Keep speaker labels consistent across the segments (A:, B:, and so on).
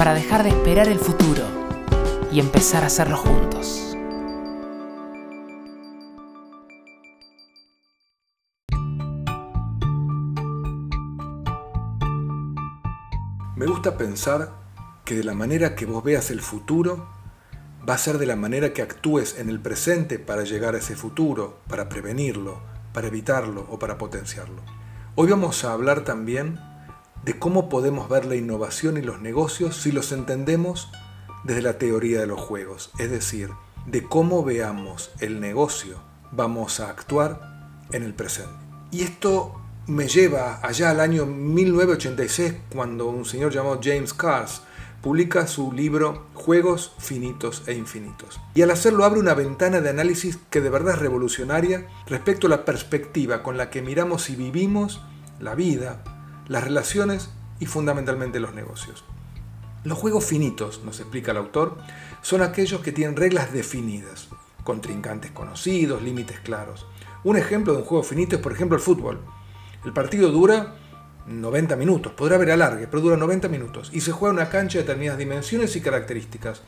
A: para dejar de esperar el futuro y empezar a hacerlo juntos.
B: Me gusta pensar que de la manera que vos veas el futuro, va a ser de la manera que actúes en el presente para llegar a ese futuro, para prevenirlo, para evitarlo o para potenciarlo. Hoy vamos a hablar también de cómo podemos ver la innovación y los negocios si los entendemos desde la teoría de los juegos, es decir, de cómo veamos el negocio, vamos a actuar en el presente. Y esto me lleva allá al año 1986, cuando un señor llamado James Cars publica su libro Juegos Finitos e Infinitos. Y al hacerlo abre una ventana de análisis que de verdad es revolucionaria respecto a la perspectiva con la que miramos y vivimos la vida, las relaciones y fundamentalmente los negocios. Los juegos finitos, nos explica el autor, son aquellos que tienen reglas definidas, contrincantes conocidos, límites claros. Un ejemplo de un juego finito es por ejemplo el fútbol. El partido dura 90 minutos, podrá haber alargue, pero dura 90 minutos y se juega en una cancha de determinadas dimensiones y características,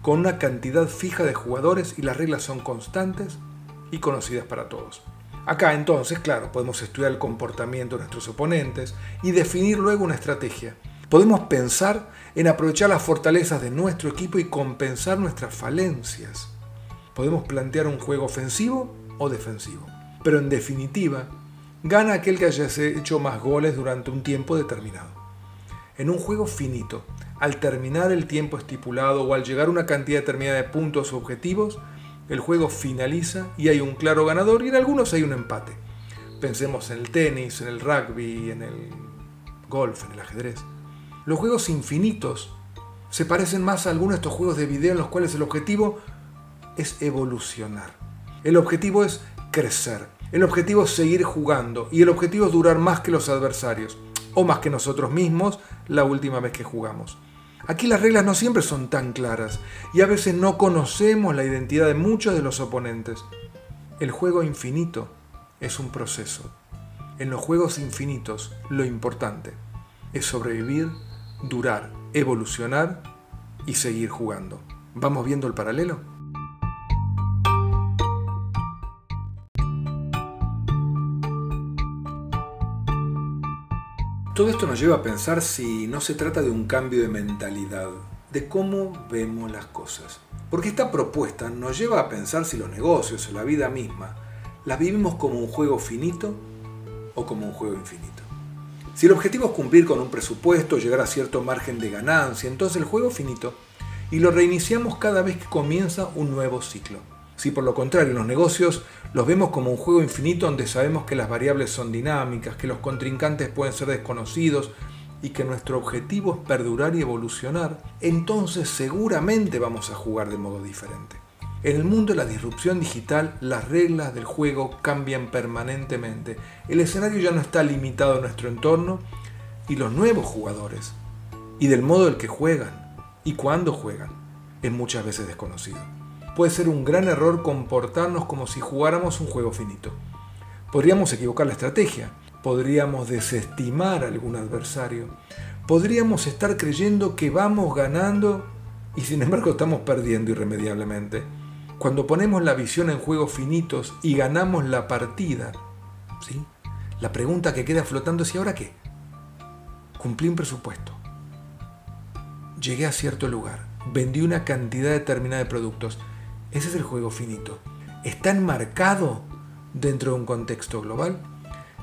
B: con una cantidad fija de jugadores y las reglas son constantes y conocidas para todos. Acá entonces, claro, podemos estudiar el comportamiento de nuestros oponentes y definir luego una estrategia. Podemos pensar en aprovechar las fortalezas de nuestro equipo y compensar nuestras falencias. Podemos plantear un juego ofensivo o defensivo. Pero en definitiva, gana aquel que haya hecho más goles durante un tiempo determinado. En un juego finito, al terminar el tiempo estipulado o al llegar a una cantidad determinada de puntos o objetivos, el juego finaliza y hay un claro ganador y en algunos hay un empate. Pensemos en el tenis, en el rugby, en el golf, en el ajedrez. Los juegos infinitos se parecen más a algunos de estos juegos de video en los cuales el objetivo es evolucionar. El objetivo es crecer. El objetivo es seguir jugando y el objetivo es durar más que los adversarios o más que nosotros mismos la última vez que jugamos. Aquí las reglas no siempre son tan claras y a veces no conocemos la identidad de muchos de los oponentes. El juego infinito es un proceso. En los juegos infinitos lo importante es sobrevivir, durar, evolucionar y seguir jugando. ¿Vamos viendo el paralelo? Todo esto nos lleva a pensar si no se trata de un cambio de mentalidad, de cómo vemos las cosas. Porque esta propuesta nos lleva a pensar si los negocios o la vida misma las vivimos como un juego finito o como un juego infinito. Si el objetivo es cumplir con un presupuesto, llegar a cierto margen de ganancia, entonces el juego finito y lo reiniciamos cada vez que comienza un nuevo ciclo. Si por lo contrario los negocios los vemos como un juego infinito donde sabemos que las variables son dinámicas, que los contrincantes pueden ser desconocidos y que nuestro objetivo es perdurar y evolucionar, entonces seguramente vamos a jugar de modo diferente. En el mundo de la disrupción digital, las reglas del juego cambian permanentemente. El escenario ya no está limitado a nuestro entorno y los nuevos jugadores, y del modo del que juegan y cuándo juegan, es muchas veces desconocido puede ser un gran error comportarnos como si jugáramos un juego finito. Podríamos equivocar la estrategia, podríamos desestimar a algún adversario, podríamos estar creyendo que vamos ganando y sin embargo estamos perdiendo irremediablemente. Cuando ponemos la visión en juegos finitos y ganamos la partida, ¿sí? la pregunta que queda flotando es ¿y ahora qué? Cumplí un presupuesto. Llegué a cierto lugar, vendí una cantidad determinada de productos ese es el juego finito. ¿Está enmarcado dentro de un contexto global?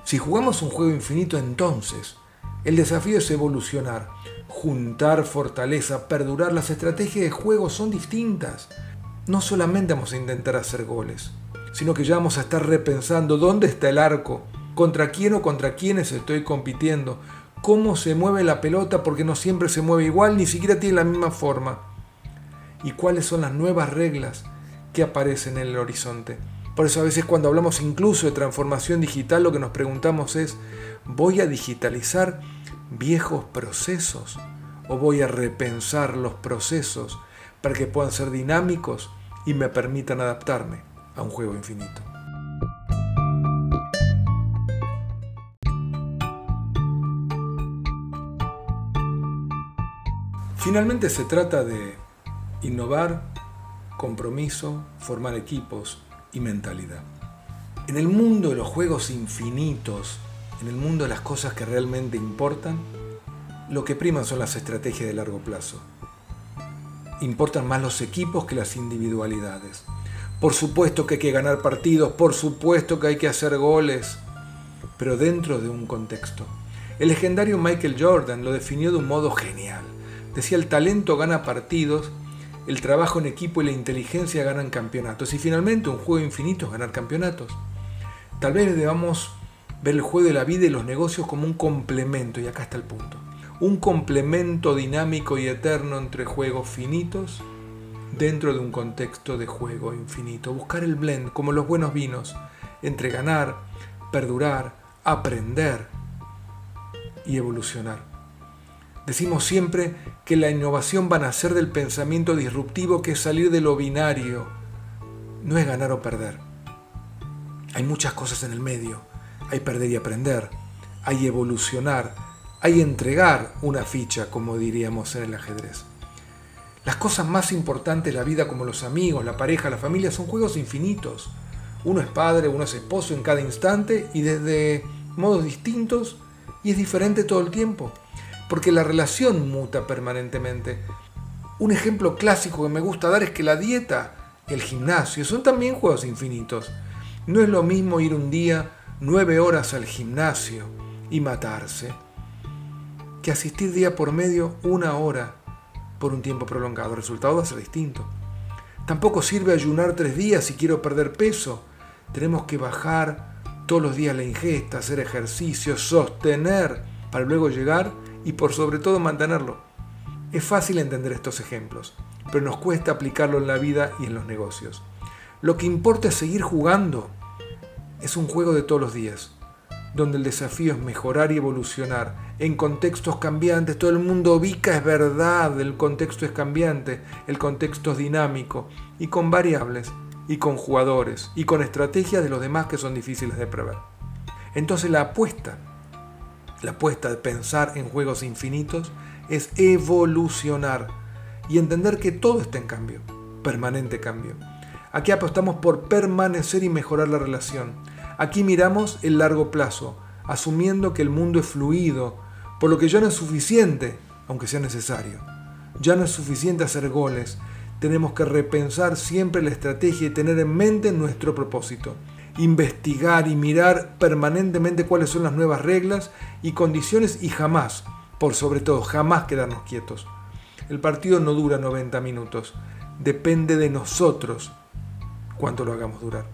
B: Si jugamos un juego infinito entonces, el desafío es evolucionar, juntar fortaleza, perdurar. Las estrategias de juego son distintas. No solamente vamos a intentar hacer goles, sino que ya vamos a estar repensando dónde está el arco, contra quién o contra quiénes estoy compitiendo, cómo se mueve la pelota porque no siempre se mueve igual, ni siquiera tiene la misma forma y cuáles son las nuevas reglas que aparecen en el horizonte. Por eso a veces cuando hablamos incluso de transformación digital lo que nos preguntamos es, ¿voy a digitalizar viejos procesos o voy a repensar los procesos para que puedan ser dinámicos y me permitan adaptarme a un juego infinito? Finalmente se trata de innovar, compromiso, formar equipos y mentalidad. En el mundo de los juegos infinitos, en el mundo de las cosas que realmente importan, lo que priman son las estrategias de largo plazo. Importan más los equipos que las individualidades. Por supuesto que hay que ganar partidos, por supuesto que hay que hacer goles, pero dentro de un contexto. El legendario Michael Jordan lo definió de un modo genial. Decía, el talento gana partidos, el trabajo en equipo y la inteligencia ganan campeonatos. Y finalmente un juego infinito es ganar campeonatos. Tal vez debamos ver el juego de la vida y los negocios como un complemento, y acá está el punto. Un complemento dinámico y eterno entre juegos finitos dentro de un contexto de juego infinito. Buscar el blend, como los buenos vinos, entre ganar, perdurar, aprender y evolucionar. Decimos siempre que la innovación va a nacer del pensamiento disruptivo que es salir de lo binario. No es ganar o perder. Hay muchas cosas en el medio. Hay perder y aprender. Hay evolucionar. Hay entregar una ficha, como diríamos en el ajedrez. Las cosas más importantes de la vida, como los amigos, la pareja, la familia, son juegos infinitos. Uno es padre, uno es esposo en cada instante y desde modos distintos y es diferente todo el tiempo porque la relación muta permanentemente. Un ejemplo clásico que me gusta dar es que la dieta y el gimnasio son también juegos infinitos. No es lo mismo ir un día nueve horas al gimnasio y matarse que asistir día por medio una hora por un tiempo prolongado. El resultado va a ser distinto. Tampoco sirve ayunar tres días si quiero perder peso. Tenemos que bajar todos los días la ingesta, hacer ejercicio, sostener para luego llegar y por sobre todo mantenerlo. Es fácil entender estos ejemplos, pero nos cuesta aplicarlo en la vida y en los negocios. Lo que importa es seguir jugando. Es un juego de todos los días, donde el desafío es mejorar y evolucionar en contextos cambiantes. Todo el mundo ubica, es verdad, el contexto es cambiante, el contexto es dinámico y con variables y con jugadores y con estrategias de los demás que son difíciles de prever. Entonces la apuesta la apuesta de pensar en juegos infinitos es evolucionar y entender que todo está en cambio, permanente cambio. Aquí apostamos por permanecer y mejorar la relación. Aquí miramos el largo plazo, asumiendo que el mundo es fluido, por lo que ya no es suficiente, aunque sea necesario. Ya no es suficiente hacer goles, tenemos que repensar siempre la estrategia y tener en mente nuestro propósito investigar y mirar permanentemente cuáles son las nuevas reglas y condiciones y jamás, por sobre todo, jamás quedarnos quietos. El partido no dura 90 minutos, depende de nosotros cuánto lo hagamos durar.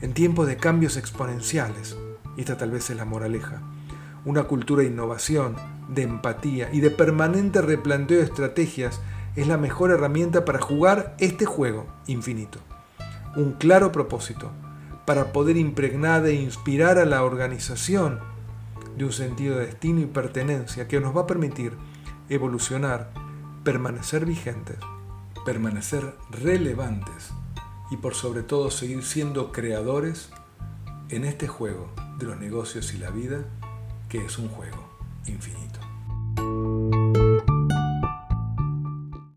B: En tiempos de cambios exponenciales, y esta tal vez es la moraleja, una cultura de innovación, de empatía y de permanente replanteo de estrategias es la mejor herramienta para jugar este juego infinito. Un claro propósito, para poder impregnar e inspirar a la organización de un sentido de destino y pertenencia que nos va a permitir evolucionar, permanecer vigentes, permanecer relevantes y por sobre todo seguir siendo creadores en este juego de los negocios y la vida que es un juego infinito.